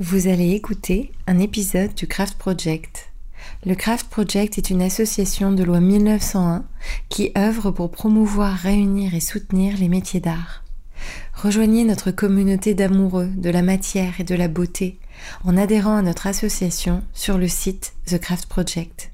Vous allez écouter un épisode du Craft Project. Le Craft Project est une association de loi 1901 qui œuvre pour promouvoir, réunir et soutenir les métiers d'art. Rejoignez notre communauté d'amoureux de la matière et de la beauté en adhérant à notre association sur le site The Craft Project.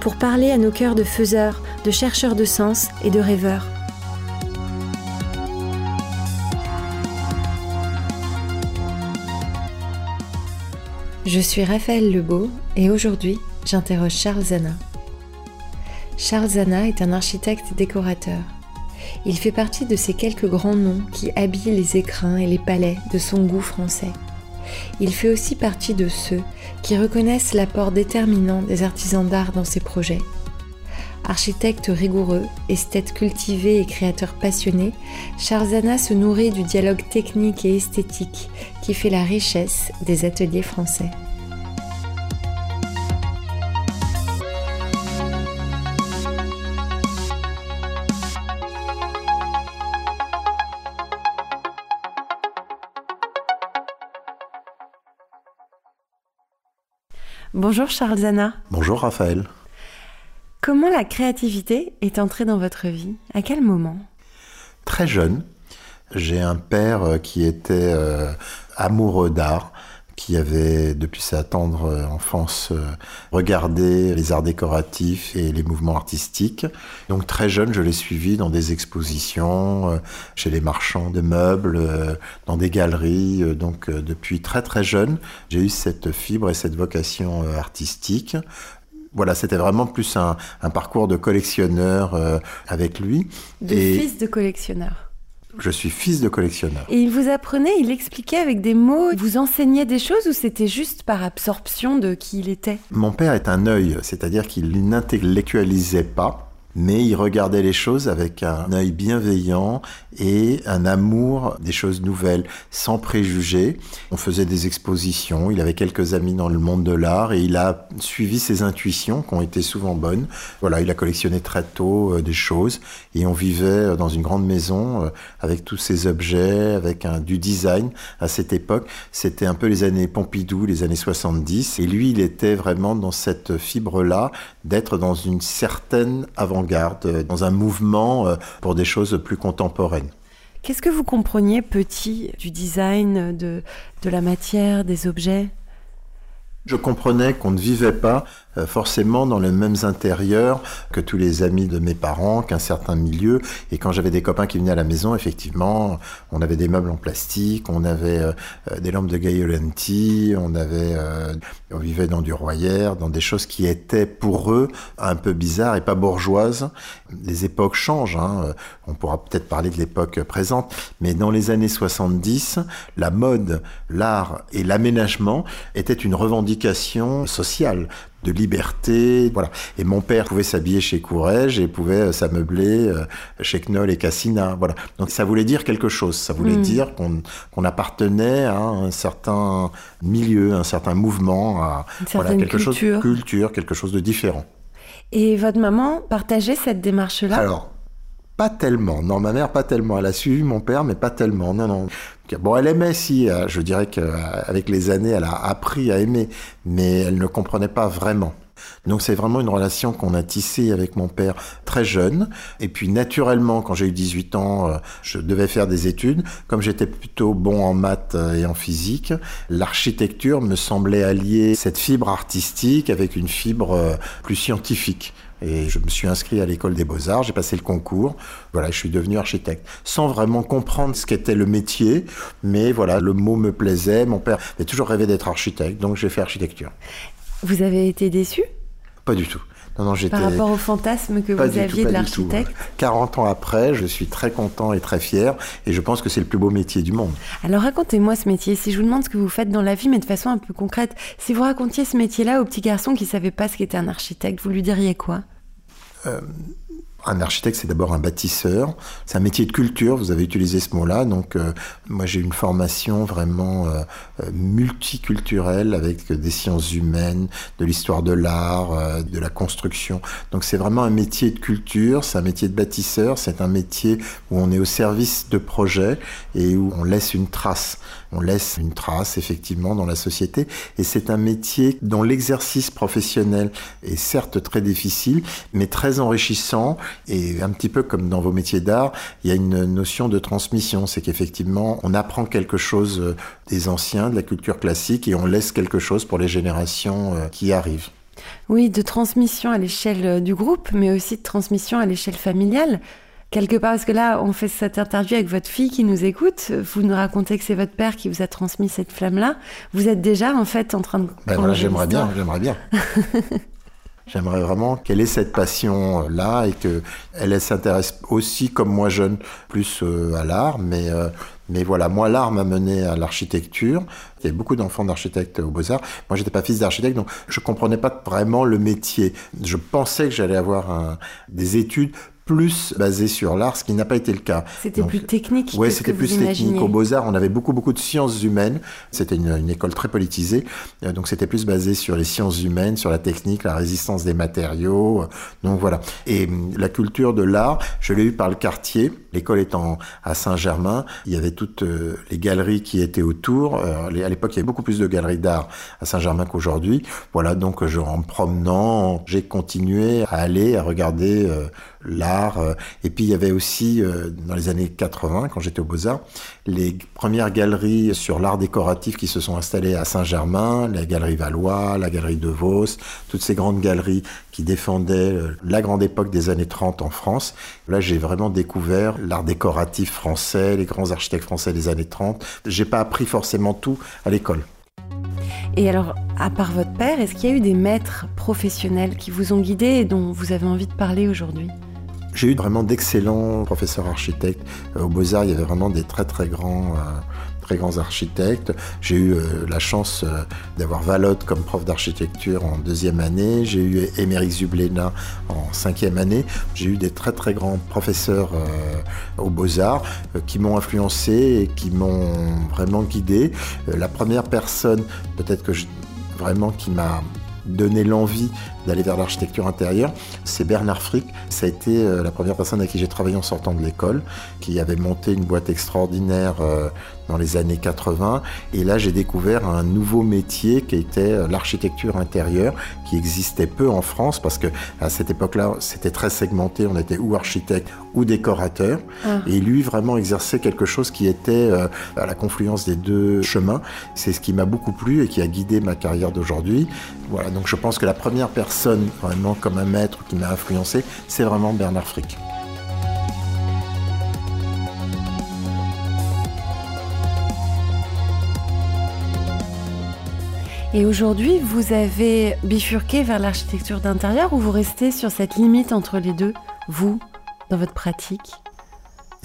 pour parler à nos cœurs de faiseurs, de chercheurs de sens et de rêveurs. Je suis Raphaël Lebeau et aujourd'hui j'interroge Charles Zana. Charles Zana est un architecte décorateur. Il fait partie de ces quelques grands noms qui habillent les écrins et les palais de son goût français il fait aussi partie de ceux qui reconnaissent l'apport déterminant des artisans d'art dans ses projets. Architecte rigoureux, esthète cultivé et créateur passionné, Charzana se nourrit du dialogue technique et esthétique qui fait la richesse des ateliers français. Bonjour Charles Zana. Bonjour Raphaël. Comment la créativité est entrée dans votre vie? À quel moment? Très jeune. J'ai un père qui était euh, amoureux d'art qui avait, depuis sa tendre euh, enfance, euh, regardé les arts décoratifs et les mouvements artistiques. Donc très jeune, je l'ai suivi dans des expositions, euh, chez les marchands de meubles, dans des galeries. Donc depuis très très jeune, j'ai eu cette fibre et cette vocation artistique voilà, c'était vraiment plus un, parcours de collectionneur avec lui. De fils de collectionneur. Je suis fils de collectionneur. Et il vous apprenait, il expliquait avec des mots, il vous enseignait des choses ou c'était juste par absorption de qui il était? Mon père est un œil, c'est-à-dire qu'il n'intellectualisait pas mais il regardait les choses avec un œil bienveillant et un amour des choses nouvelles, sans préjugés. On faisait des expositions, il avait quelques amis dans le monde de l'art et il a suivi ses intuitions qui ont été souvent bonnes. Voilà, il a collectionné très tôt euh, des choses et on vivait euh, dans une grande maison euh, avec tous ces objets, avec du design à cette époque. C'était un peu les années Pompidou, les années 70 et lui, il était vraiment dans cette fibre-là d'être dans une certaine avant euh, dans un mouvement euh, pour des choses plus contemporaines. Qu'est-ce que vous compreniez petit du design, de, de la matière, des objets? Je comprenais qu'on ne vivait pas forcément dans les mêmes intérieurs que tous les amis de mes parents, qu'un certain milieu. Et quand j'avais des copains qui venaient à la maison, effectivement, on avait des meubles en plastique, on avait euh, euh, des lampes de Gaiolenti, on avait, on vivait dans du royer, dans des choses qui étaient pour eux un peu bizarres et pas bourgeoises. Les époques changent. Hein. On pourra peut-être parler de l'époque présente, mais dans les années 70, la mode, l'art et l'aménagement étaient une revendication sociale de liberté, voilà. Et mon père pouvait s'habiller chez Courrèges et pouvait euh, s'ameubler euh, chez Knoll et Cassina, voilà. Donc ça voulait dire quelque chose, ça voulait hmm. dire qu'on appartenait à un certain milieu, un certain mouvement, à voilà, quelque culture. chose culture, quelque chose de différent. Et votre maman partageait cette démarche-là? Alors, pas tellement. Non, ma mère, pas tellement. Elle a suivi mon père, mais pas tellement. Non, non. Bon, elle aimait, si. Euh, je dirais qu'avec les années, elle a appris à aimer, mais elle ne comprenait pas vraiment. Donc c'est vraiment une relation qu'on a tissée avec mon père très jeune. Et puis naturellement, quand j'ai eu 18 ans, euh, je devais faire des études. Comme j'étais plutôt bon en maths euh, et en physique, l'architecture me semblait allier cette fibre artistique avec une fibre plus scientifique. Et je me suis inscrit à l'école des beaux-arts, j'ai passé le concours, voilà, je suis devenu architecte, sans vraiment comprendre ce qu'était le métier, mais voilà, le mot me plaisait, mon père avait toujours rêvé d'être architecte, donc j'ai fait architecture. Vous avez été déçu? Pas du tout. Non, non, Par rapport au fantasme que vous aviez de l'architecte 40 ans après, je suis très content et très fier et je pense que c'est le plus beau métier du monde. Alors racontez-moi ce métier. Si je vous demande ce que vous faites dans la vie, mais de façon un peu concrète, si vous racontiez ce métier-là au petit garçon qui savait pas ce qu'était un architecte, vous lui diriez quoi? Euh, un architecte, c'est d'abord un bâtisseur. C'est un métier de culture, vous avez utilisé ce mot-là. Donc, euh, moi, j'ai une formation vraiment euh, euh, multiculturelle avec des sciences humaines, de l'histoire de l'art, de la construction. Donc, c'est vraiment un métier de culture, c'est un métier de bâtisseur, c'est un métier où on est au service de projets et où on laisse une trace. On laisse une trace, effectivement, dans la société. Et c'est un métier dont l'exercice professionnel est certes très difficile, mais très enrichissant et un petit peu comme dans vos métiers d'art, il y a une notion de transmission. C'est qu'effectivement, on apprend quelque chose euh, des anciens, de la culture classique, et on laisse quelque chose pour les générations euh, qui arrivent. Oui, de transmission à l'échelle euh, du groupe, mais aussi de transmission à l'échelle familiale. Quelque part, parce que là, on fait cette interview avec votre fille qui nous écoute. Vous nous racontez que c'est votre père qui vous a transmis cette flamme-là. Vous êtes déjà, en fait, en train de. Ben voilà, j'aimerais bien, j'aimerais bien. J'aimerais vraiment qu'elle ait cette passion-là et qu'elle s'intéresse aussi, comme moi jeune, plus euh, à l'art. Mais, euh, mais voilà, moi, l'art m'a mené à l'architecture. Il y a beaucoup d'enfants d'architectes au Beaux-Arts. Moi, j'étais pas fils d'architecte, donc je comprenais pas vraiment le métier. Je pensais que j'allais avoir des études plus basé sur l'art, ce qui n'a pas été le cas. C'était plus technique. Oui, c'était plus technique. Au Beaux-Arts, on avait beaucoup, beaucoup de sciences humaines. C'était une, école très politisée. Euh, donc, c'était plus basé sur les sciences humaines, sur la technique, la résistance des matériaux. Donc, voilà. Et hum, la culture de l'art, je l'ai eu par le quartier. L'école étant à Saint-Germain, il y avait toutes euh, les galeries qui étaient autour. Euh, à l'époque, il y avait beaucoup plus de galeries d'art à Saint-Germain qu'aujourd'hui. Voilà, donc, je, en me promenant, j'ai continué à aller, à regarder l'art. Euh, et puis il y avait aussi, euh, dans les années 80, quand j'étais au Beaux-Arts, les premières galeries sur l'art décoratif qui se sont installées à Saint-Germain, la galerie Valois, la galerie de Vos, toutes ces grandes galeries qui défendaient euh, la grande époque des années 30 en France. Là, j'ai vraiment découvert l'art décoratif français, les grands architectes français des années 30. J'ai pas appris forcément tout à l'école. Et alors, à part votre père, est-ce qu'il y a eu des maîtres professionnels qui vous ont guidé et dont vous avez envie de parler aujourd'hui? J'ai eu vraiment d'excellents professeurs architectes. Euh, au Beaux-Arts, il y avait vraiment des très très grands, euh, très grands architectes. J'ai eu euh, la chance d'avoir Valotte comme prof d'architecture en deuxième année. J'ai eu Émeric Zublena en cinquième année. J'ai eu des très très grands professeurs au Beaux-Arts qui m'ont influencé et qui m'ont vraiment guidé. la première personne, peut-être que je, vraiment qui m'a donné l'envie d'aller vers l'architecture intérieure, c'est Bernard Frick. Ça a été euh, la première personne avec qui j'ai travaillé en sortant de l'école, qui avait monté une boîte extraordinaire euh, dans les années 80. Et là, j'ai découvert un nouveau métier qui était euh, l'architecture intérieure, qui existait peu en France parce que à cette époque-là, c'était très segmenté. On était ou architecte ou décorateur. Ah. Et lui, vraiment exerçait quelque chose qui était à la confluence des deux chemins. C'est ce qui m'a beaucoup plu et qui a guidé ma carrière d'aujourd'hui. Voilà, donc je pense que la première personne vraiment comme un maître qui m'a influencé, c'est vraiment Bernard Frick. Et aujourd'hui, vous avez bifurqué vers l'architecture d'intérieur ou vous restez sur cette limite entre les deux, vous, dans votre pratique?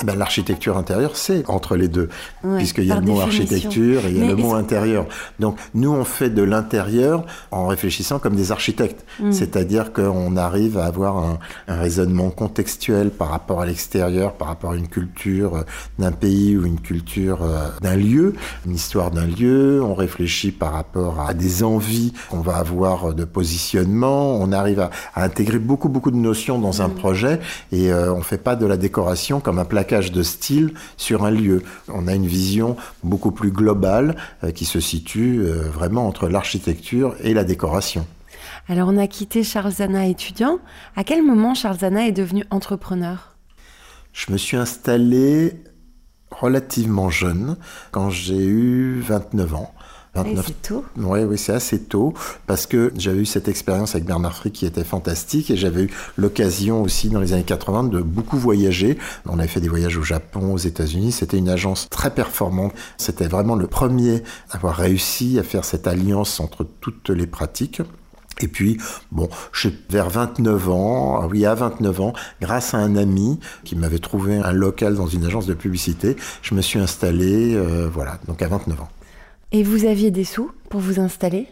Ben, l'architecture intérieure, c'est entre les deux, puisqu'il y a le mot architecture et il y a le mot intérieur. Donc nous, on fait de l'intérieur en réfléchissant comme des architectes, mm. c'est-à-dire qu'on arrive à avoir un, raisonnement contextuel par rapport à l'extérieur, par rapport à une culture euh, d'un pays ou une culture euh, d'un lieu, une histoire d'un lieu. On réfléchit par rapport à des envies qu'on va avoir de positionnement. On arrive à, intégrer beaucoup beaucoup de notions dans un mm. projet et on euh, on fait pas de la décoration comme un placard de style sur un lieu. On a une vision beaucoup plus globale euh, qui se situe euh, vraiment entre l'architecture et la décoration. Alors on a quitté Charles Zana étudiant. À quel moment Charles Zana est devenu entrepreneur? Je me suis installé relativement jeune, quand j'ai eu 29 ans. C'est tôt. Oui, oui, c'est assez tôt parce que j'avais eu cette expérience avec Bernard Frick qui était fantastique et j'avais eu l'occasion aussi dans les années 80 de beaucoup voyager. On avait fait des voyages au Japon, aux États-Unis. C'était une agence très performante. C'était vraiment le premier à avoir réussi à faire cette alliance entre toutes les pratiques. Et puis, bon, vers 29 ans, ah oui, à 29 ans, grâce à un ami qui m'avait trouvé un local dans une agence de publicité, je me suis installé, euh, voilà, donc à 29 ans. Et vous aviez des sous pour vous installer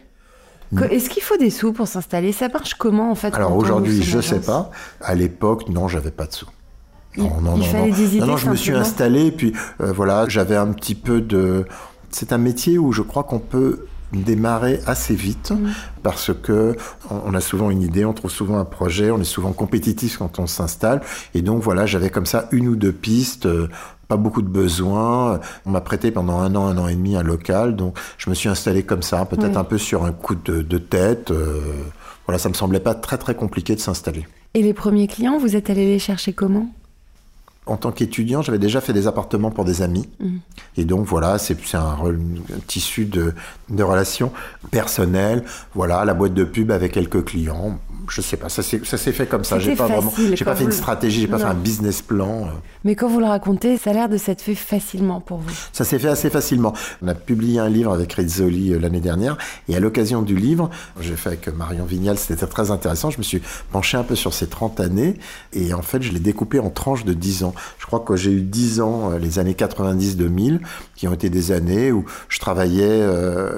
Est-ce qu'il faut des sous pour s'installer Ça marche comment en fait Alors aujourd'hui, je ne sais pas. À l'époque, non, j'avais pas de sous. Non, non, non, non. non, je me suis installé, puis euh, voilà, j'avais un petit peu de. C'est un métier où je crois qu'on peut démarrer assez vite mm. parce que on a souvent une idée, on trouve souvent un projet, on est souvent compétitif quand on s'installe et donc voilà, j'avais comme ça une ou deux pistes euh, pas beaucoup de besoins. On m'a prêté pendant un an, un an et demi un local, donc je me suis installé comme ça, peut-être un peu sur un coup de, tête. Euh, voilà, ça me semblait pas très très compliqué de s'installer. Et les premiers clients, vous êtes allé les chercher comment? En tant qu'étudiant, j'avais déjà fait des appartements pour des amis. Mmh. Et donc voilà, c'est un, un, tissu de, de, relations personnelles. Voilà, la boîte de pub avec quelques clients. Je sais pas, ça s'est fait comme ça. J'ai pas vraiment, j'ai pas fait une stratégie, j'ai pas fait un business plan. Euh. Mais quand vous le racontez, ça a l'air de s'être fait facilement pour vous. Ça s'est fait assez facilement. On a publié un livre avec Rizzoli euh, l'année dernière, et à l'occasion du livre, j'ai fait avec Marion Vignal, c'était très intéressant. Je me suis penché un peu sur ces 30 années, et en fait, je l'ai découpé en tranches de 10 ans. Je crois que j'ai eu 10 ans, euh, les années 90-2000, qui ont été des années où je travaillais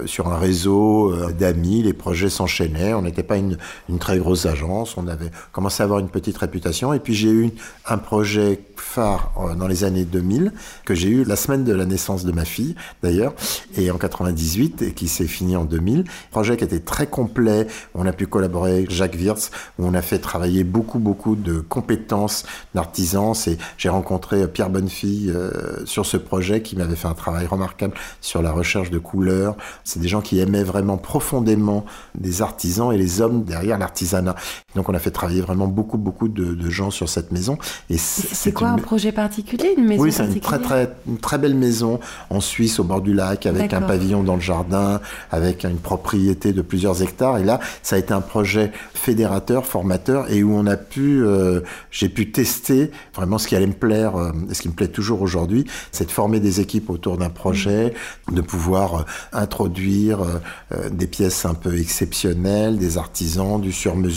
sur un réseau d'amis, les projets s'enchaînaient, on n'était pas une, très grosse agence, on avait commencé à avoir une petite réputation, et puis j'ai eu un projet phare dans les années 2000, que j'ai eu la semaine de la naissance de ma fille, d'ailleurs, et en 98, et qui s'est fini en 2000. Projet qui était très complet, on a pu collaborer avec Jacques Wirtz, où on a fait travailler beaucoup, beaucoup de compétences d'artisans, et j'ai rencontré Pierre Bonnefille euh, sur ce projet qui m'avait fait un travail remarquable sur la recherche de couleurs. C'est des gens qui aimaient vraiment profondément des artisans et les hommes derrière l'artisanat. Donc on a fait travailler vraiment beaucoup, beaucoup de, gens sur cette maison. Et c'est quoi un projet particulier, une maison Oui, c'est une très, très, une très belle maison en Suisse, au bord du lac, avec un pavillon dans le jardin, avec une propriété de plusieurs hectares. Et là, ça a été un projet fédérateur, formateur, et où on a pu, euh, j'ai pu tester vraiment ce qui allait me plaire, euh, ce qui me plaît toujours aujourd'hui, c'est de former des équipes autour d'un projet, de pouvoir euh, introduire des pièces un peu exceptionnelles, des artisans, du sur-mesure.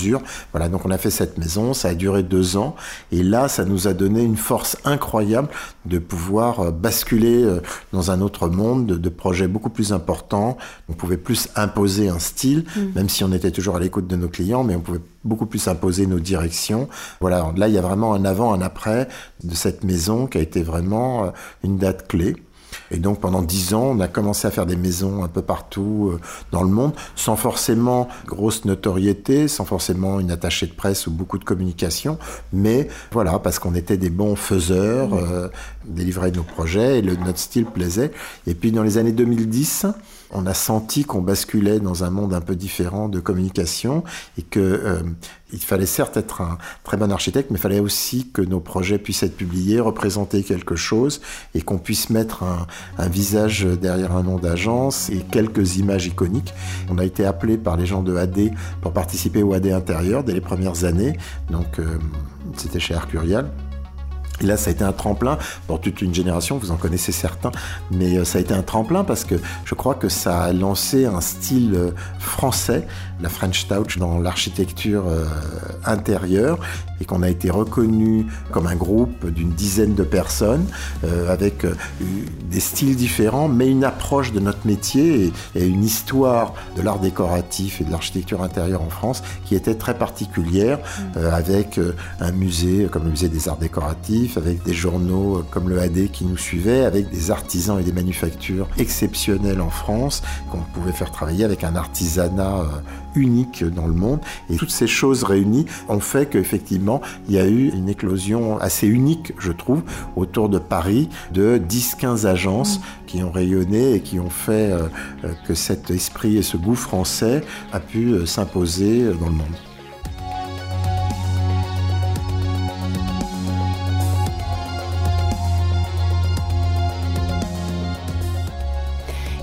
Voilà, donc on a fait cette maison, ça a duré deux ans, et là, ça nous a donné une force incroyable de pouvoir basculer dans un autre monde, de, projets beaucoup plus importants. On pouvait plus imposer un style, mmh. même si on était toujours à l'écoute de nos clients, mais on pouvait beaucoup plus imposer nos directions. Voilà, là, il y a vraiment un avant, un après de cette maison qui a été vraiment euh, une date clé. Et donc pendant dix ans, on a commencé à faire des maisons un peu partout euh, dans le monde, sans forcément grosse notoriété, sans forcément une attachée de presse ou beaucoup de communication, mais voilà, parce qu'on était des bons faiseurs, euh, délivrer nos projets et le, notre style plaisait. Et puis dans les années 2010, on a senti qu'on basculait dans un monde un peu différent de communication et que euh, il fallait certes être un très bon architecte, mais il fallait aussi que nos projets puissent être publiés, représenter quelque chose et qu'on puisse mettre un, visage derrière un nom d'agence et quelques images iconiques. On a été appelé par les gens de AD pour participer au AD intérieur dès les premières années, donc euh, c'était chez Arcurial. Et là, ça a été un tremplin. Pour toute une génération, vous en connaissez certains, mais euh, ça a été un tremplin parce que je crois que ça a lancé un style euh, français, la French Touch, dans l'architecture euh, intérieure, et qu'on a été reconnu comme un groupe d'une dizaine de personnes, avec des styles différents, mais une approche de notre métier et, une histoire de l'art décoratif et de l'architecture intérieure en France qui était très particulière, mmh. avec un musée comme le musée des arts décoratifs, avec des journaux comme le AD qui nous suivaient, avec des artisans et des manufactures exceptionnelles en France, qu'on pouvait faire travailler avec un artisanat euh, unique dans le monde. Et toutes ces choses réunies ont fait qu'effectivement, il y a eu une éclosion assez unique, je trouve, autour de Paris, de 10-15 agences qui ont rayonné et qui ont fait euh, euh, que cet esprit et ce goût français a pu s'imposer dans le monde.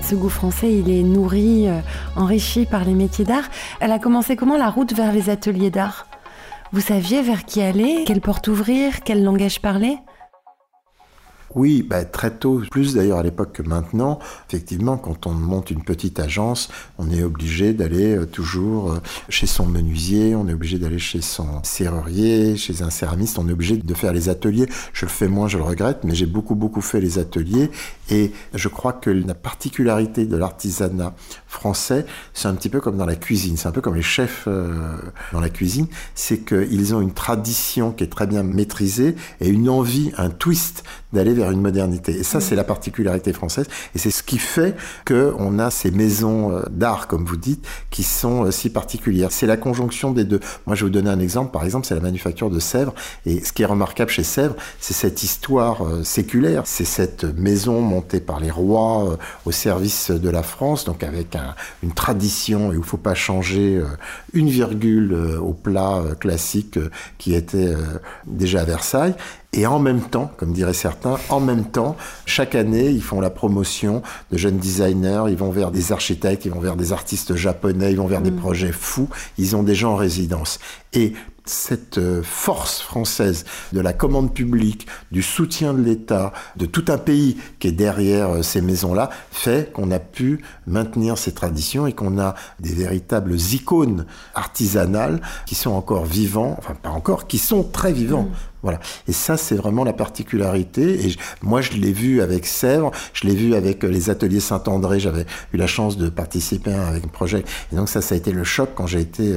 Ce goût français, il est nourri, euh, enrichi par les métiers d'art. Elle a commencé comment la route vers les ateliers d'art? Vous saviez vers qui aller, quelle porte ouvrir, quel langage parler? Oui, bah, très tôt, plus d'ailleurs à l'époque que maintenant. Effectivement, quand on monte une petite agence, on est obligé d'aller euh, toujours euh, chez son menuisier, on est obligé d'aller chez son serrurier, chez un céramiste, on est obligé de faire les ateliers. Je le fais moins, je le regrette, mais j'ai beaucoup beaucoup fait les ateliers et je crois que la particularité de l'artisanat français, c'est un petit peu comme dans la cuisine, c'est un peu comme les chefs euh, dans la cuisine, c'est qu'ils ont une tradition qui est très bien maîtrisée et une envie, un twist d'aller vers une modernité. Et ça, c'est la particularité française. Et c'est ce qui fait qu'on a ces maisons euh, d'art, comme vous dites, qui sont euh, si particulières. C'est la conjonction des deux. Moi, je vais vous donner un exemple. Par exemple, c'est la manufacture de Sèvres. Et ce qui est remarquable chez Sèvres, c'est cette histoire euh, séculaire. C'est cette maison montée par les rois au service de la France, donc avec une tradition et où il ne faut pas changer une virgule au plat classique qui était déjà à Versailles. Et en même temps, comme diraient certains, en même temps, chaque année, ils font la promotion de jeunes designers, ils vont vers des architectes, ils vont vers des artistes japonais, ils vont vers des mm. projets fous, ils ont des gens en résidence. Et cette euh, force française de la commande publique, du soutien de l'État, de tout un pays qui est derrière euh, ces maisons-là, fait qu'on a pu maintenir ces traditions et qu'on a des véritables icônes artisanales qui sont encore vivants, enfin pas encore, qui sont très vivants. Mm. Voilà. Et ça, c'est vraiment la particularité. Et moi, je l'ai vu avec Sèvres, je l'ai vu avec euh, les ateliers Saint-André. J'avais eu la chance de participer avec un projet. Et donc ça, ça a été le choc quand j'ai été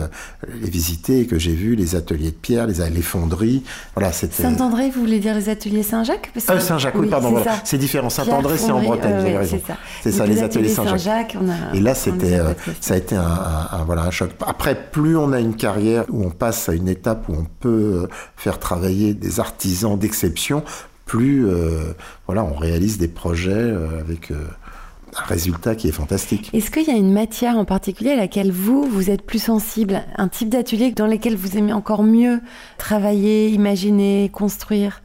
les visiter et que j'ai vu les ateliers de pierre, les, les fonderies. Voilà, c'était. Saint-André, vous voulez dire les ateliers Saint-Jacques? Euh, Saint-Jacques, oui, pardon. C'est différent. Saint-André, c'est en Bretagne, raison. C'est ça, les, ateliers Saint-Jacques. et là, c'était, euh, ça a été un, voilà, un choc. Après, plus on a une carrière où on passe à une étape où on peut euh, faire travailler des artisans d'exception, plus euh, voilà, on réalise des projets euh, avec euh, un résultat qui est fantastique. Est-ce qu'il y a une matière en particulier à laquelle vous, vous êtes plus sensible? Un type d'atelier dans lequel vous aimez encore mieux travailler, imaginer, construire?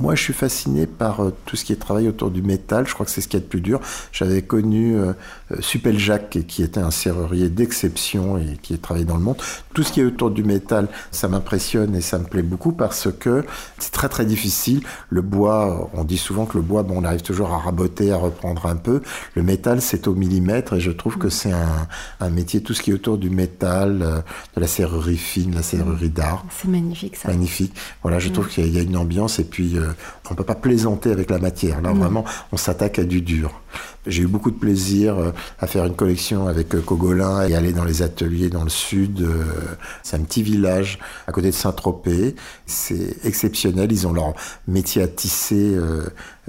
Moi, je suis fasciné par euh, tout ce qui est travail autour du métal. Je crois que c'est ce qui est le plus dur. J'avais connu euh, euh Supel Jacques, qui était un serrurier d'exception et qui travaillé dans le monde. Tout ce qui est autour du métal, ça m'impressionne et ça me plaît beaucoup parce que c'est très très difficile. Le bois, on dit souvent que le bois, bon, on arrive toujours à raboter, à reprendre un peu. Le métal, c'est au millimètre et je trouve que c'est un, un, métier, tout ce qui est autour du métal, euh, de la serrurerie fine, la serrurerie d'art. C'est magnifique ça. Magnifique. Voilà, je trouve qu'il y, y, a une ambiance et puis euh, on peut pas plaisanter avec la matière. Là, vraiment, on s'attaque à du dur. J'ai eu beaucoup de plaisir euh, à faire une collection avec euh, Cogolin et aller dans les ateliers dans le sud. C'est un petit village à côté de Saint-Tropez. C'est exceptionnel. Ils ont leur métier à tisser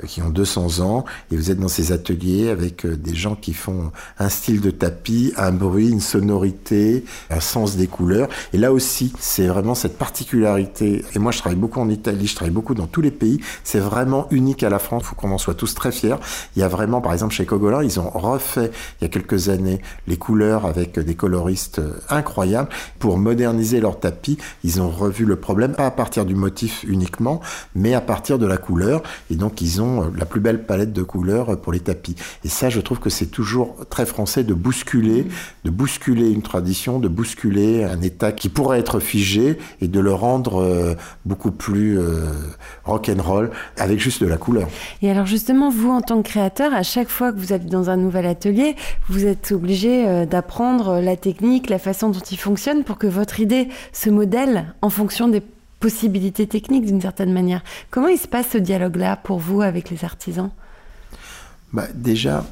euh, qui ont 200 ans, et vous êtes dans ces ateliers avec euh, des gens qui font un style de tapis, un bruit, une sonorité, un sens des couleurs. Et là aussi, c'est vraiment cette particularité. Et moi, je travaille beaucoup en Italie, je travaille beaucoup dans tous les pays. C'est vraiment unique à la France. Il faut qu'on en soit tous très fiers. Il y a vraiment, par exemple, chez Cogolin, ils ont refait il y a quelques années les couleurs avec des coloristes euh, incroyables pour moderniser leur tapis. Ils ont revu le problème pas à partir du motif uniquement, mais à partir de la couleur. Et donc, ils ont euh, la plus belle palette de couleurs euh, pour les tapis. Et ça, je trouve que c'est toujours très français de bousculer, de bousculer une tradition, de bousculer un état qui pourrait être figé et de le rendre beaucoup plus rock and roll avec juste de la couleur. Et alors justement, vous en tant que créateur, à chaque fois vous êtes dans un nouvel atelier, vous êtes obligé d'apprendre la technique, la façon dont il fonctionne pour que votre idée se modèle en fonction des possibilités techniques d'une certaine manière. Comment il se passe ce dialogue-là pour vous avec les artisans? Bah, Déjà,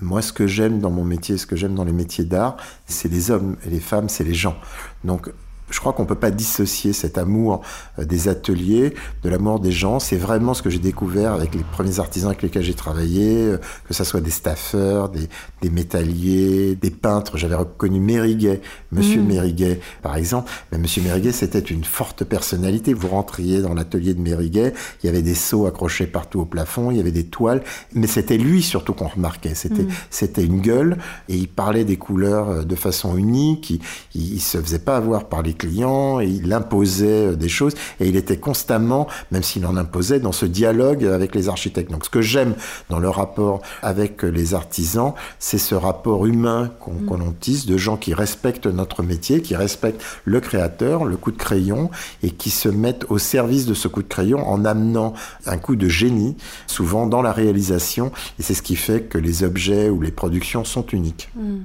moi ce que j'aime dans mon métier, ce que j'aime dans les métiers d'art, c'est les hommes et les femmes, c'est les gens. Donc je crois qu'on ne peut pas dissocier cet amour euh, des ateliers de l'amour des gens. C'est vraiment ce que j'ai découvert avec les premiers artisans avec lesquels j'ai travaillé, euh, que ce soit des staffeurs, des, des métalliers, des peintres. J'avais reconnu Mériguet, Monsieur mmh. Mériguet, par exemple. Mais Monsieur Mériguet, c'était une forte personnalité. Vous rentriez dans l'atelier de Mériguet, il y avait des seaux accrochés partout au plafond, il y avait des toiles, mais c'était lui surtout qu'on remarquait. C'était, mmh. c'était une gueule et il parlait des couleurs euh, de façon unique. Il, il, il se faisait pas avoir par les clients et il imposait des choses et il était constamment, même s'il en imposait, dans ce dialogue avec les architectes. Donc ce que j'aime dans le rapport avec les artisans, c'est ce rapport humain qu'on mm. tisse de gens qui respectent notre métier, qui respectent le créateur, le coup de crayon et qui se mettent au service de ce coup de crayon en amenant un coup de génie, souvent dans la réalisation. Et c'est ce qui fait que les objets ou les productions sont uniques. Mm.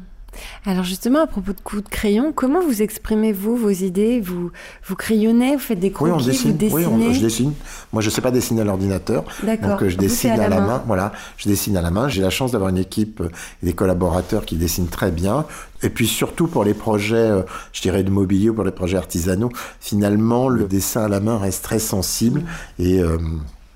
Alors justement, à propos de coups de crayon, comment vous exprimez-vous vos idées? Vous, vous crayonnez, vous faites des croquis, oui, on dessine. vous dessinez Oui, je dessine. Moi, je ne sais pas dessiner à l'ordinateur. Donc, euh, je dessine à, la, main? Voilà, je dessine à la main. J'ai la chance d'avoir une équipe euh, et des collaborateurs qui dessinent très bien. Et puis surtout pour les projets, euh, je dirais de mobilier ou pour les projets artisanaux, finalement, le dessin à la main reste très sensible et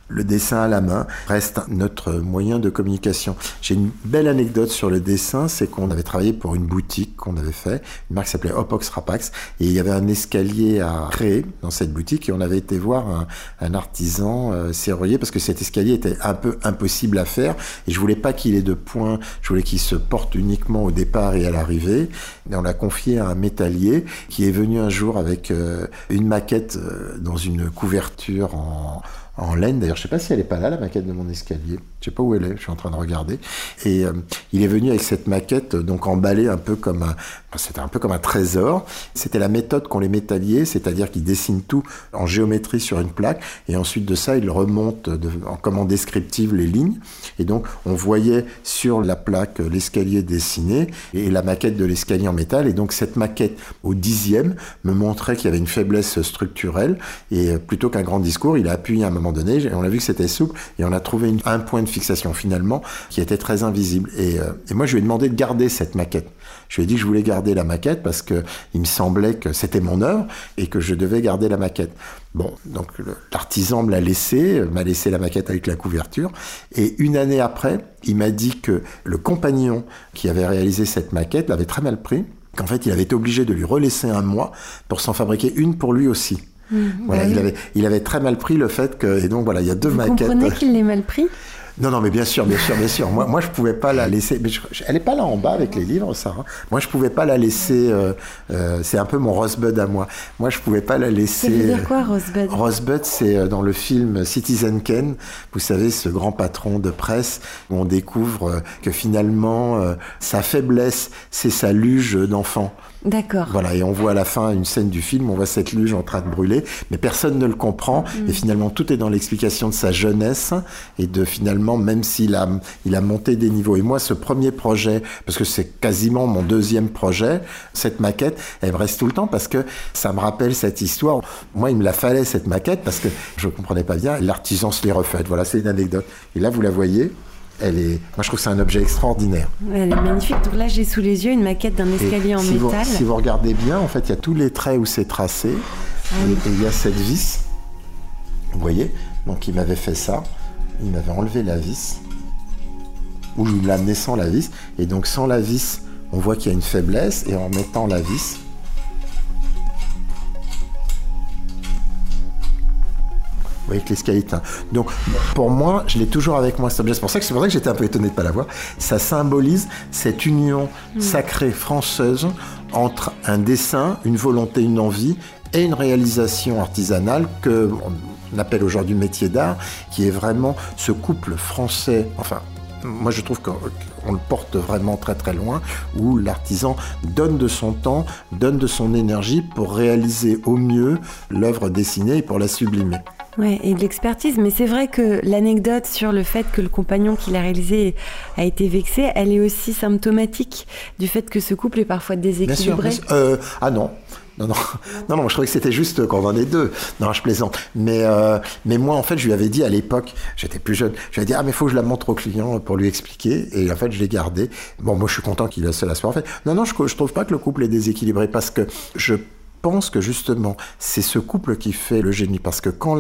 le dessin à la main reste notre moyen de communication. J'ai une belle anecdote sur le dessin, c'est qu'on avait travaillé pour une boutique qu'on avait fait, une marque s'appelait Opox Rapax, et il y avait un escalier à créer dans cette boutique, et on avait été voir un, artisan euh, serrurier parce que cet escalier était un peu impossible à faire, et je voulais pas qu'il ait de points, je voulais qu'il se porte uniquement au départ et à l'arrivée. Et on l'a confié à un métallier qui est venu un jour avec euh, une maquette euh, dans une couverture en en laine. D'ailleurs, je sais pas si elle est pas là, la maquette de mon escalier. Je sais pas où elle est. Je suis en train de regarder. Et euh, il est venu avec cette maquette, donc emballée un peu comme un, c'était un peu comme un trésor. C'était la méthode qu'ont les métalliers, c'est-à-dire qu'ils dessinent tout en géométrie sur une plaque, et ensuite de ça, ils remontent de, en commande descriptive les lignes. Et donc, on voyait sur la plaque l'escalier dessiné et la maquette de l'escalier en métal. Et donc, cette maquette au dixième me montrait qu'il y avait une faiblesse structurelle. Et plutôt qu'un grand discours, il a appuyé à un moment on a vu que c'était souple, et on a trouvé un point de fixation finalement qui était très invisible. Et, euh, et moi, je lui ai demandé de garder cette maquette. Je lui ai dit que je voulais garder la maquette parce que il me semblait que c'était mon œuvre et que je devais garder la maquette. Bon, donc l'artisan me l'a laissé, m'a laissé la maquette avec la couverture. Et une année après, il m'a dit que le compagnon qui avait réalisé cette maquette l'avait très mal pris, qu'en fait il avait été obligé de lui relaisser un mois pour s'en fabriquer une pour lui aussi. Mmh, voilà, bah il, avait, il avait très mal pris le fait que. Et donc voilà, il y a deux maquettes. Vous comprenez qu'il l'ait mal pris? Non, non, mais bien sûr, bien sûr, bien sûr. Moi, moi je pouvais pas la laisser. Mais elle est pas là en bas avec les livres, Sarah. Moi, je pouvais pas la laisser. Euh, euh, c'est un peu mon Rosebud à moi. Moi, je pouvais pas la laisser. Ça veut dire quoi, Rosebud? Rosebud, c'est euh, dans le film Citizen Kane. Vous savez, ce grand patron de presse où on découvre que finalement, sa faiblesse, c'est sa luge d'enfant. D'accord. Voilà, et on voit à la fin une scène du film, on voit cette luge en train de brûler, mais personne ne le comprend. Mm. Et finalement, tout est dans l'explication de sa jeunesse et de finalement, même s'il a, il a monté des niveaux. Et moi, ce premier projet, parce que c'est quasiment mon deuxième projet, cette maquette, elle me reste tout le temps parce que ça me rappelle cette histoire. Moi, il me la fallait cette maquette parce que je comprenais pas bien. L'artisan se l'est refaite. Voilà, c'est une anecdote. Et là, vous la voyez. Elle est, moi, je trouve que c'est un objet extraordinaire. Elle est magnifique. Donc là, j'ai sous les yeux une maquette d'un escalier en métal. si vous regardez bien, en fait, il y a tous les traits où c'est tracé. Ah et, il y a cette vis. Vous voyez Donc, il m'avait fait ça. Il m'avait enlevé la vis. Ou il l'a amené sans la vis. Et donc, sans la vis, on voit qu'il y a une faiblesse. Et en mettant la vis, voyez que l'escalier Donc, pour moi, je l'ai toujours avec moi, cet objet. C'est pour ça que c'est pour ça que j'étais un peu étonné de ne pas l'avoir. Ça symbolise cette union mm. sacrée française entre un dessin, une volonté, une envie et une réalisation artisanale que on appelle aujourd'hui métier d'art, qui est vraiment ce couple français, enfin moi je trouve qu'on le porte vraiment très très loin, où l'artisan donne de son temps, donne de son énergie pour réaliser au mieux l'œuvre dessinée et pour la sublimer. Ouais, et de l'expertise. Mais c'est vrai que l'anecdote sur le fait que le compagnon qui l'a réalisé a été vexé, elle est aussi symptomatique du fait que ce couple est parfois déséquilibré. Euh, ah non. Non, non, non, non, je trouvais que c'était juste qu'on en est deux. Non, je plaisante. Mais, euh, mais moi, en fait, je lui avais dit à l'époque, j'étais plus jeune, je lui avais dit, ah, mais faut que je la montre au client pour lui expliquer. Et en fait, je l'ai gardé. Bon, moi, je suis content qu'il ait cela soit en fait. Non, non, je, je trouve pas que le couple est déséquilibré parce que je pense que justement, c'est ce couple qui fait le génie. Parce que quand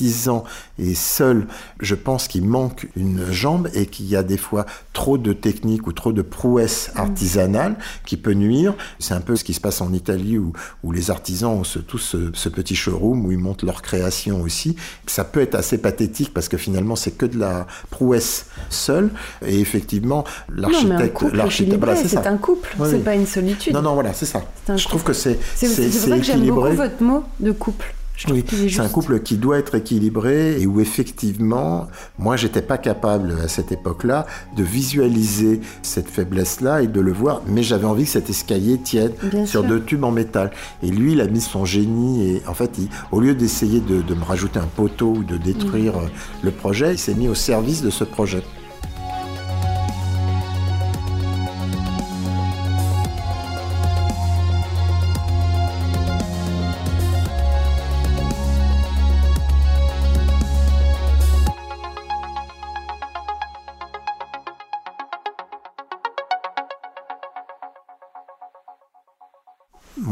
artisan est seul, je pense qu'il manque une jambe et qu'il y a des fois trop de techniques ou trop de prouesses mm. artisanales qui peut nuire. C'est un peu ce qui se passe en Italie où, où les artisans ont ce, tous ce, petit showroom où ils montent leur création aussi. Ça peut être assez pathétique parce que finalement c'est que de la prouesse seule. Et effectivement l'architecte l'architecte c'est un couple c'est pas une solitude. Non non voilà c'est ça. Je trouve que c'est c'est vrai que j'aime beaucoup votre mot de couple oui, c'est un couple qui doit être équilibré et où effectivement, moi, j'étais pas capable à cette époque-là de visualiser cette faiblesse-là et de le voir, mais j'avais envie que cet escalier tienne sur deux tubes en métal. Et lui, il a mis son génie et en fait, au lieu d'essayer de, me rajouter un poteau ou de détruire mm. le projet, il s'est mis au service de ce projet.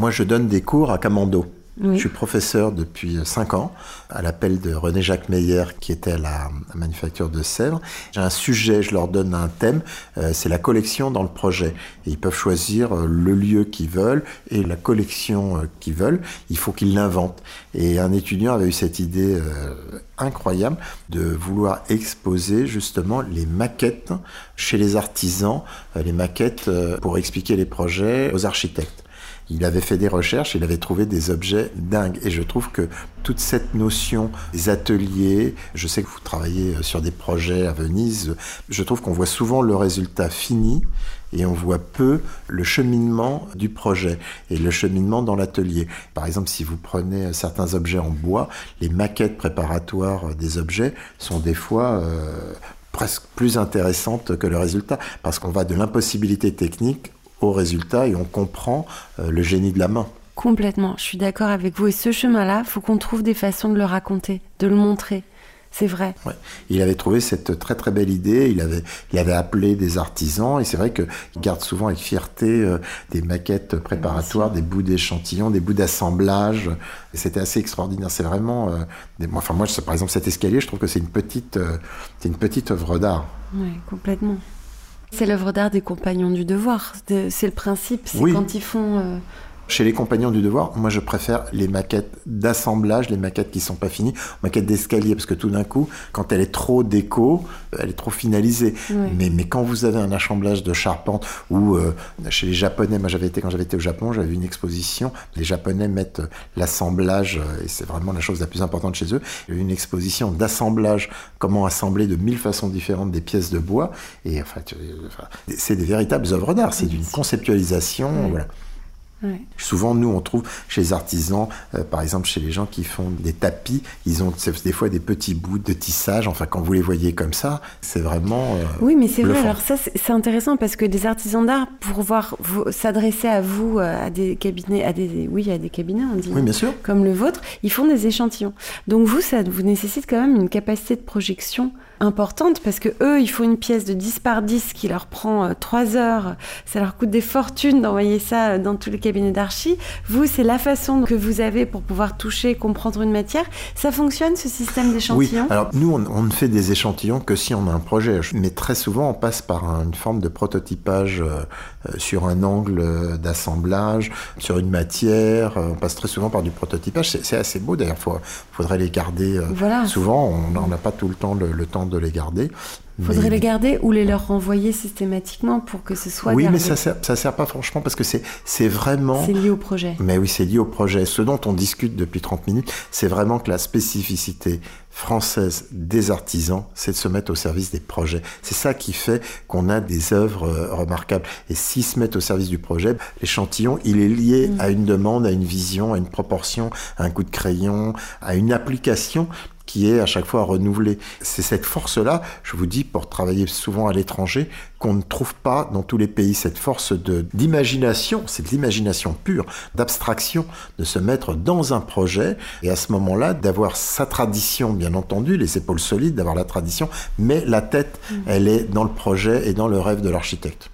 Moi, je donne des cours à Camando. Je suis professeur depuis 5 ans, à l'appel de René Jacques Meyer, qui était à la, manufacture de Sèvres. J'ai un sujet, je leur donne un thème, euh, c'est la collection dans le projet. Et ils peuvent choisir euh, le lieu qu'ils veulent et la collection euh, qu'ils veulent. Il faut qu'ils l'inventent. Et un étudiant avait eu cette idée incroyable de vouloir exposer justement les maquettes chez les artisans, les maquettes pour expliquer les projets aux architectes il avait fait des recherches, il avait trouvé des objets dingues. Et je trouve que toute cette notion des ateliers, je sais que vous travaillez euh, sur des projets à Venise, je trouve qu'on voit souvent le résultat fini et on voit peu le cheminement du projet et le cheminement dans l'atelier. Par exemple, si vous prenez euh, certains objets en bois, les maquettes préparatoires des objets sont des fois euh, presque plus intéressantes que le résultat parce qu'on va de l'impossibilité technique au résultat et on comprend euh, le génie de la main. Complètement, je suis d'accord avec vous. Et ce chemin-là, il faut qu'on trouve des façons de le raconter, de le montrer. C'est vrai. Il avait trouvé cette très très belle idée. Il avait, il avait appelé des artisans et c'est vrai qu'il garde souvent avec fierté euh, des maquettes préparatoires, des bouts d'échantillons, des bouts d'assemblage. C'était assez extraordinaire. C'est vraiment. Euh, enfin moi, par exemple, cet escalier, je trouve que c'est une petite, c'est une petite œuvre d'art. Oui, complètement. C'est l'œuvre d'art des compagnons du devoir. C'est le principe. C'est quand ils font. Euh, chez les compagnons du devoir, moi je préfère les maquettes d'assemblage, les maquettes qui sont pas finies, maquettes d'escalier, parce que tout d'un coup, quand elle est trop déco, elle est trop finalisée. Mais, mais quand vous avez un assemblage de charpente, ou euh, chez les Japonais, moi j'avais été quand j'avais été au Japon, j'avais vu une exposition, les Japonais mettent l'assemblage, euh, et c'est vraiment la chose la plus importante chez eux, il y a une exposition d'assemblage, comment assembler de mille façons différentes des pièces de bois, et enfin, c'est des véritables œuvres d'art, c'est d'une conceptualisation, voilà. Souvent, nous, on trouve chez les artisans, euh, par exemple chez les gens qui font des tapis, ils ont des fois des petits bouts de tissage. Enfin, quand vous les voyez comme ça, c'est vraiment. Euh, oui, mais c'est vrai. Alors ça, c'est intéressant parce que des artisans d'art, pour voir s'adresser à vous, euh, à des cabinets, à des, oui, à des cabinets, on dit. Oui, bien sûr. Comme le vôtre, ils font des échantillons. Donc vous, ça vous nécessite quand même une capacité de projection importante parce que eux, ils font une pièce de 10 par 10 qui leur prend 3 euh, heures. Ça leur coûte des fortunes d'envoyer ça euh, dans tous les cabinets d'archi. Vous, c'est la façon que vous avez pour pouvoir toucher, comprendre une matière. Ça fonctionne ce système d'échantillons? Oui, alors nous, on, ne fait des échantillons que si on a un projet. Mais très souvent, on passe par une forme de prototypage euh, sur un angle d'assemblage, sur une matière. On passe très souvent par du prototypage. C'est assez beau d'ailleurs. Il faudrait les garder. Voilà. Souvent, on n'a pas tout le temps le, le temps de les garder. Faudrait les garder ou les leur renvoyer systématiquement pour que ce soit. Oui, mais ça sert, ça sert pas franchement parce que c'est c'est vraiment. C'est lié au projet. Mais oui, c'est lié au projet. Ce dont on discute depuis 30 minutes, c'est vraiment que la spécificité française des artisans, c'est de se mettre au service des projets. C'est ça qui fait qu'on a des œuvres euh, remarquables. Et s'ils se mettent au service du projet, l'échantillon, il est lié mm. à une demande, à une vision, à une proportion, à un coup de crayon, à une application qui est à chaque fois renouvelée. C'est cette force-là, je vous dis, pour travailler souvent à l'étranger, qu'on ne trouve pas dans tous les pays. Cette force d'imagination, c'est de l'imagination pure, d'abstraction, de se mettre dans un projet et à ce moment-là d'avoir sa tradition, bien entendu, les épaules solides, d'avoir la tradition, mais la tête, mm. elle est dans le projet et dans le rêve de l'architecte.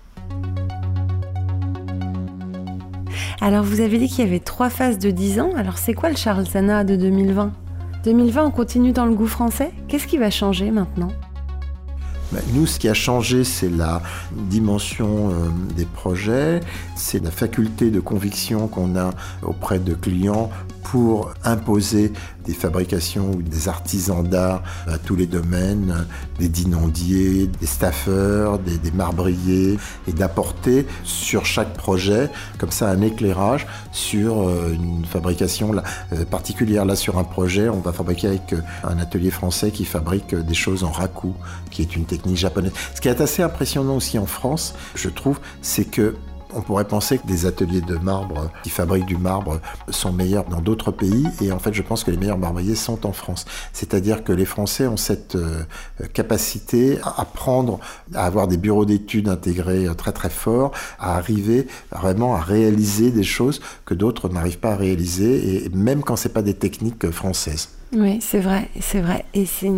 Alors vous avez dit qu'il y avait trois phases de 10 ans. Alors c'est quoi le Charles Sana de 2020 2020, on continue dans le goût français? Qu'est-ce qui va changer maintenant? Bah, nous, ce qui a changé, c'est la dimension euh, des projets, c'est la faculté de conviction qu'on a auprès de clients pour imposer des fabrications ou des artisans d'art à tous les domaines, des dinondiers, des staffeurs, des, des marbriers, et d'apporter sur chaque projet comme ça un éclairage sur euh, une fabrication euh, particulière. Là, sur un projet, on va fabriquer avec un atelier français qui fabrique des choses en raku, qui est une technique japonaise. Ce qui est assez impressionnant aussi en France, je trouve, c'est que on pourrait penser que des ateliers de marbre qui fabriquent du marbre sont meilleurs dans d'autres pays et en fait je pense que les meilleurs marbriers sont en France. C'est-à-dire que les Français ont cette euh, capacité à apprendre, à avoir des bureaux d'études intégrés euh, très très forts, à arriver vraiment à réaliser des choses que d'autres n'arrivent pas à réaliser et même quand c'est pas des techniques françaises. Oui, c'est vrai, c'est vrai. Et c'est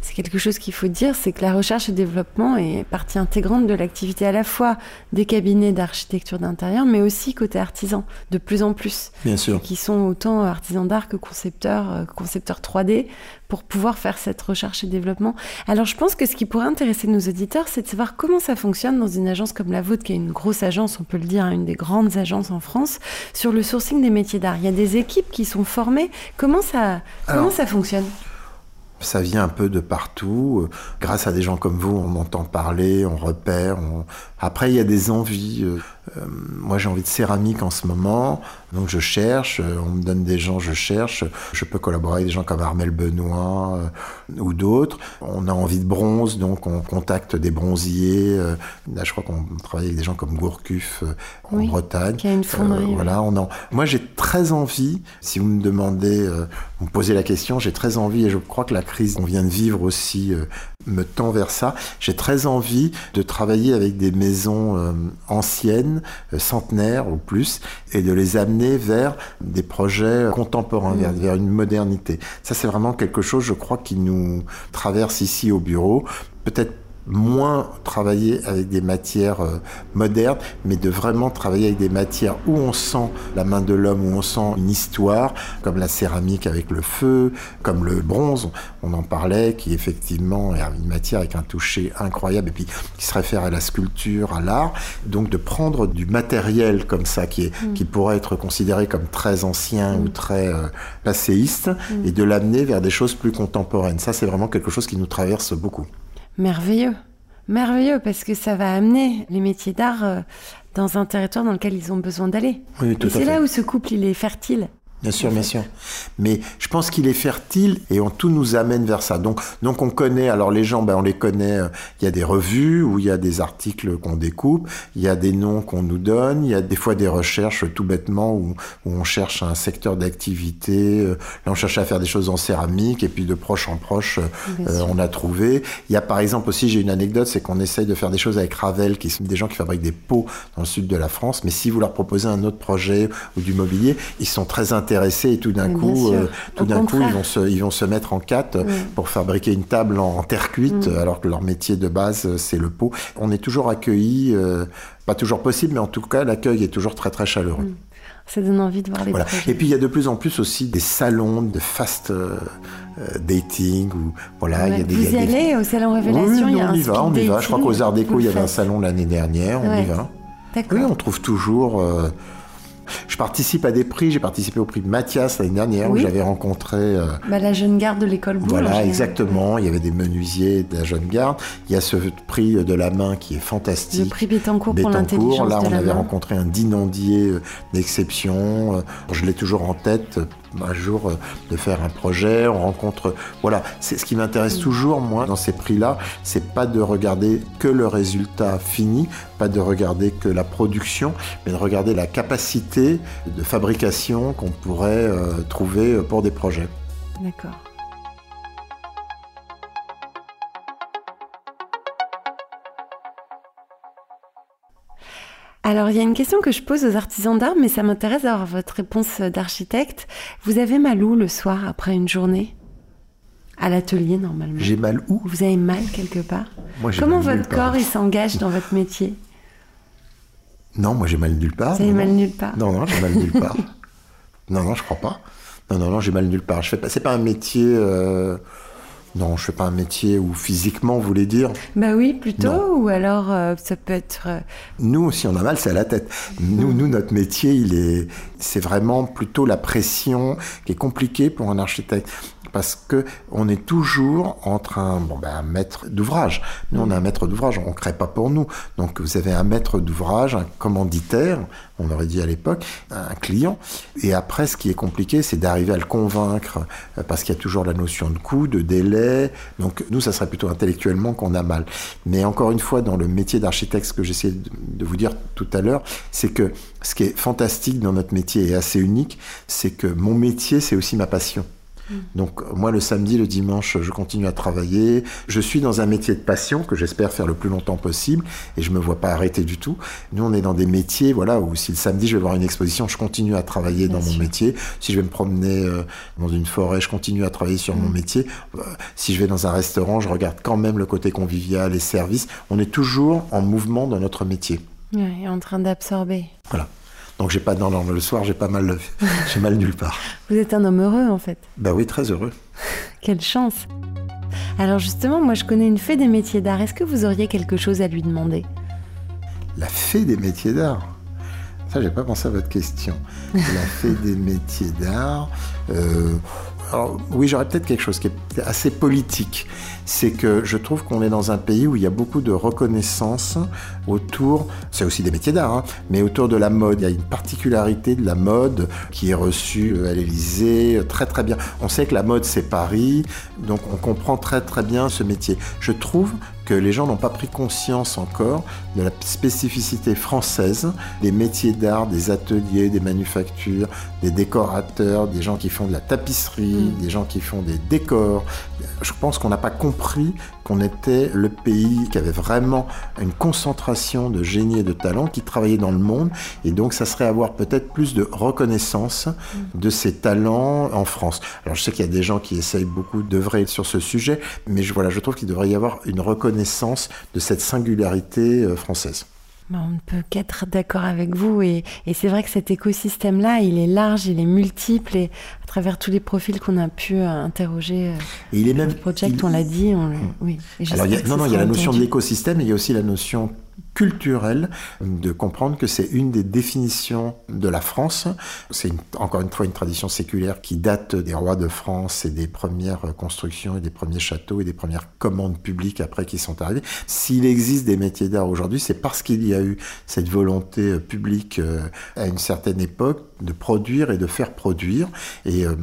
c'est quelque chose qu'il faut dire, c'est que la recherche et développement est partie intégrante de l'activité à la fois des cabinets d'architecture d'intérieur, mais aussi côté artisan, de plus en plus. Bien sûr. Qui sont autant artisans d'art que concepteurs, euh, concepteurs 3D, pour pouvoir faire cette recherche et développement. Alors je pense que ce qui pourrait intéresser nos auditeurs, c'est de savoir comment ça fonctionne dans une agence comme la vôtre, qui est une grosse agence, on peut le dire, une des grandes agences en France, sur le sourcing des métiers d'art. Il y a des équipes qui sont formées. Comment ça, comment ça fonctionne? ça vient un peu de partout. Grâce à des gens comme vous, on entend parler, on repère. Après, il y a des envies. Euh, euh, moi, j'ai envie de céramique en ce moment, donc je cherche. Euh, on me donne des gens, je cherche. Je peux collaborer avec des gens comme Armel Benoît ou d'autres. On a envie de bronze, donc on contacte des bronziers. là, je crois qu'on travaille avec des gens comme Gourcuff en Bretagne. Qui a une fonderie. voilà, on Moi, j'ai très envie. Si vous me demandez, vous me posez la question, j'ai très envie, et je crois que la crise qu'on vient de vivre aussi me tend vers ça. J'ai très envie de travailler avec des maisons euh, anciennes, euh, centenaires ou plus, et de les amener vers des projets contemporains, vers, vers, une modernité. Ça, c'est vraiment quelque chose, je crois, qui nous traverse ici au bureau. Peut-être moins travailler avec des matières euh, modernes, mais de vraiment travailler avec des matières où on sent la main de l'homme, où on sent une histoire, comme la céramique avec le feu, comme le bronze, on en parlait, qui effectivement est une matière avec un toucher incroyable et puis qui se réfère à la sculpture, à l'art. Donc de prendre du matériel comme ça, qui, est, mm. qui pourrait être considéré comme très ancien ou mm. très euh, passéiste, mm. et de l'amener vers des choses plus contemporaines. Ça, c'est vraiment quelque chose qui nous traverse beaucoup merveilleux. Merveilleux parce que ça va amener les métiers d'art euh, dans un territoire dans lequel ils ont besoin d'aller. Oui, c'est là où ce couple il est fertile. Bien sûr, bien sûr. Mais je pense qu'il est fertile et on, tout nous amène vers ça. Donc, donc on connaît, alors les gens, ben, on les connaît, euh, il y a des revues où il y a des articles qu'on découpe, il y a des noms qu'on nous donne, il y a des fois des recherches tout bêtement où, où on cherche un secteur d'activité. Euh, là, on cherche à faire des choses en céramique et puis de proche en proche, euh, on a trouvé. Il y a par exemple aussi, j'ai une anecdote, c'est qu'on essaye de faire des choses avec Ravel, qui sont des gens qui fabriquent des pots dans le sud de la France. Mais si vous leur proposez un autre projet ou du mobilier, ils sont très intéressés et tout d'un coup, euh, tout d'un coup, ils vont se, ils vont se mettre en quatre pour fabriquer une table en, terre cuite, mm. alors que leur métier de base c'est le pot. On est toujours accueillis, euh, pas toujours possible, mais en tout cas l'accueil est toujours très très chaleureux. Mm. Ça donne envie de voir les voilà. Et puis il y a de plus en plus aussi des salons de fast euh, dating ou voilà. il y a des, vous y, allez au salon Révélation oui, on y va, on y va. Je crois qu'aux Arts Déco il y avait un salon l'année dernière, on y va. Oui, on trouve toujours. Je participe à des prix. J'ai participé au prix de Mathias l'année dernière où j'avais rencontré. Euh, bah, la jeune garde de l'école Boulle. Voilà, exactement. Il y avait des menuisiers de la jeune garde. Il y a ce prix de la main qui est fantastique. Le prix Bétancourt, pour l'intelligence. Là, on avait rencontré un dinandier euh, d'exception. Euh, je l'ai toujours en tête un jour euh, de faire un projet, on rencontre. Voilà, c'est ce qui m'intéresse toujours, moi, dans ces prix-là, c'est pas de regarder que le résultat fini, pas de regarder que la production, mais de regarder la capacité de fabrication qu'on pourrait euh, trouver pour des projets. D'accord. Alors, il y a une question que je pose aux artisans d'art, mais ça m'intéresse d'avoir votre réponse d'architecte. Vous avez mal où le soir après une journée? À l'atelier, normalement. J'ai mal où? Vous avez mal quelque part? Moi, Comment votre corps il s'engage dans votre métier? Non, moi j'ai mal nulle part. Vous avez mal nulle part Non, non, j'ai mal nulle part. non, non, je crois pas. Non, non, non, j'ai mal nulle part. Je fais pas, c'est pas un métier. euh, Non, je fais pas un métier où physiquement, vous voulez dire. Bah oui, plutôt. Non. Ou alors, euh, ça peut être. euh, Nous, si on a mal, c'est à la tête. Nous, nous, notre métier, il est, c'est vraiment plutôt la pression qui est compliquée pour un architecte. Parce que on est toujours entre un, bon, ben, un maître d'ouvrage. Nous, on a un maître d'ouvrage, on ne crée pas pour nous. Donc, vous avez un maître d'ouvrage, un commanditaire, on aurait dit à l'époque, un client. Et après, ce qui est compliqué, c'est d'arriver à le convaincre, euh, parce qu'il y a toujours la notion de coût, de délai. Donc, nous, ça serait plutôt intellectuellement qu'on a mal. Mais encore une fois, dans le métier d'architecte, ce que j'essaie de de vous dire tout à l'heure, c'est que ce qui est fantastique dans notre métier et assez unique, c'est que mon métier, c'est aussi ma passion. Donc moi le samedi, le dimanche, je continue à travailler. Je suis dans un métier de passion que j'espère faire le plus longtemps possible et je me vois pas arrêter du tout. Nous on est dans des métiers voilà où si le samedi je vais voir une exposition, je continue à travailler dans mon métier. Si je vais me promener euh, dans une forêt, je continue à travailler sur mon métier. Euh, si je vais dans un restaurant, je regarde quand même le côté convivial et service. On est toujours en mouvement dans notre métier. ouais, en train d'absorber. Voilà. Donc j'ai pas non, non, le soir, j'ai pas mal j'ai mal nulle part. Vous êtes un homme heureux, en fait. Bah oui, très heureux. Quelle chance. Alors justement, moi je connais une fée des métiers d'art. Est-ce que vous auriez quelque chose à lui demander? La fée des métiers d'art? Ça, j'ai pas pensé à votre question. La fée des métiers d'art. euh, alors, oui, j'aurais peut-être quelque chose qui est assez politique. C'est que je trouve qu'on est dans un pays où il y a beaucoup de reconnaissance autour, c'est aussi des métiers d'art, hein, mais autour de la mode. Il y a une particularité de la mode qui est reçue à l'Élysée très très bien. On sait que la mode c'est Paris, donc on comprend très très bien ce métier. Je trouve que les gens n'ont pas pris conscience encore de la spécificité française des métiers d'art, des ateliers, des manufactures, des décorateurs, des gens qui font de la tapisserie, des gens qui font des décors. Je pense qu'on n'a pas compris qu'on était le pays qui avait vraiment une concentration de génie et de talent qui travaillait dans le monde. Et donc, ça serait avoir peut-être plus de reconnaissance de ces talents en France. Alors, je sais qu'il y a des gens qui essayent beaucoup d'œuvrer sur ce sujet, mais je, voilà, je trouve qu'il devrait y avoir une reconnaissance de cette singularité euh, française. Bah, On ne peut qu'être d'accord avec vous. Et, et c'est vrai que cet écosystème-là, il est large, il est multiple. Et à travers tous les profils qu'on a pu euh, interroger, euh, Et il est même. le project, il- on l'a dit. On, le- oui. Et Alors, a- non, non, il y a la notion de l'écosystème, et il y a aussi la notion culturelle de comprendre que c'est une des définitions de la France. C'est encore une fois une tradition séculaire qui date des rois de France et des premières constructions et des premiers châteaux et des premières commandes publiques après qui sont arrivées. S'il existe des métiers d'art aujourd'hui, c'est parce qu'il y a eu cette volonté euh, publique euh, à une certaine époque de produire et de faire produire. Et euh,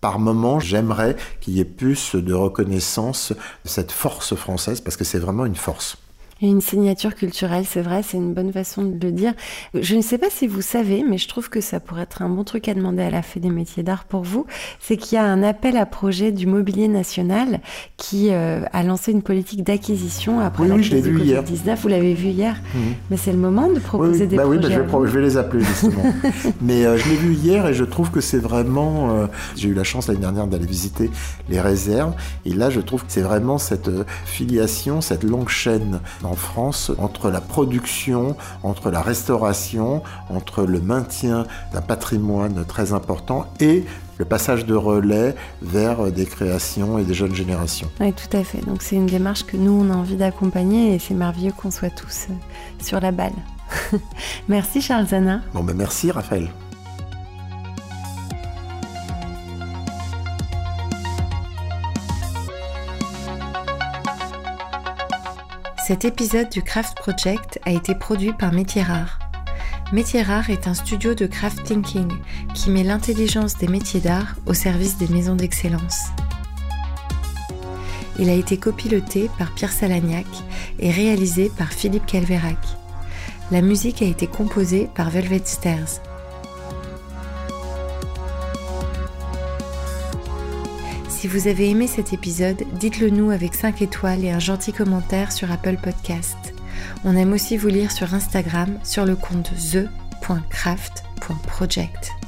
par moment, j'aimerais qu'il y ait plus de reconnaissance de cette force française, parce que c'est vraiment une force. Il y a une signature culturelle, c'est vrai, c'est une bonne façon de le dire. Je ne sais pas si vous savez, mais je trouve que ça pourrait être un bon truc à demander à la Fée des métiers d'art pour vous. C'est qu'il y a un appel à projet du mobilier national qui euh, a lancé une politique d'acquisition après Oui, la oui, crise du vu hier. Covid-19. Vous l'avez vu hier. Mais c'est le moment de proposer Oui, des bah oui, projets. bah je, vais, pro- je vais les appeler justement. Mais euh, je l'ai vu hier et je trouve que c'est vraiment. euh, J'ai eu la chance l'année dernière d'aller visiter les réserves et là je trouve que c'est vraiment cette filiation, cette longue chaîne en France entre la production, entre la restauration, entre le maintien d'un patrimoine très important et le passage de relais vers des créations et des jeunes générations. Oui, tout à fait. Donc c'est une démarche que nous, on a envie d'accompagner et c'est merveilleux qu'on soit tous euh, sur la balle. Merci Charles Zana. Bon ben merci Raphaël. Cet épisode du Craft Project a été produit par Métier Rare. Métier Rare est un studio de craft thinking qui met l'intelligence des métiers d'art au service des maisons d'excellence. Il a été copiloté par Pierre Salagnac et réalisé par Philippe Calvérac. La musique a été composée par Velvet Stairs. Si vous avez aimé cet épisode, dites-le nous avec 5 étoiles et un gentil commentaire sur Apple Podcast. On aime aussi vous lire sur Instagram sur le compte the.craft.project.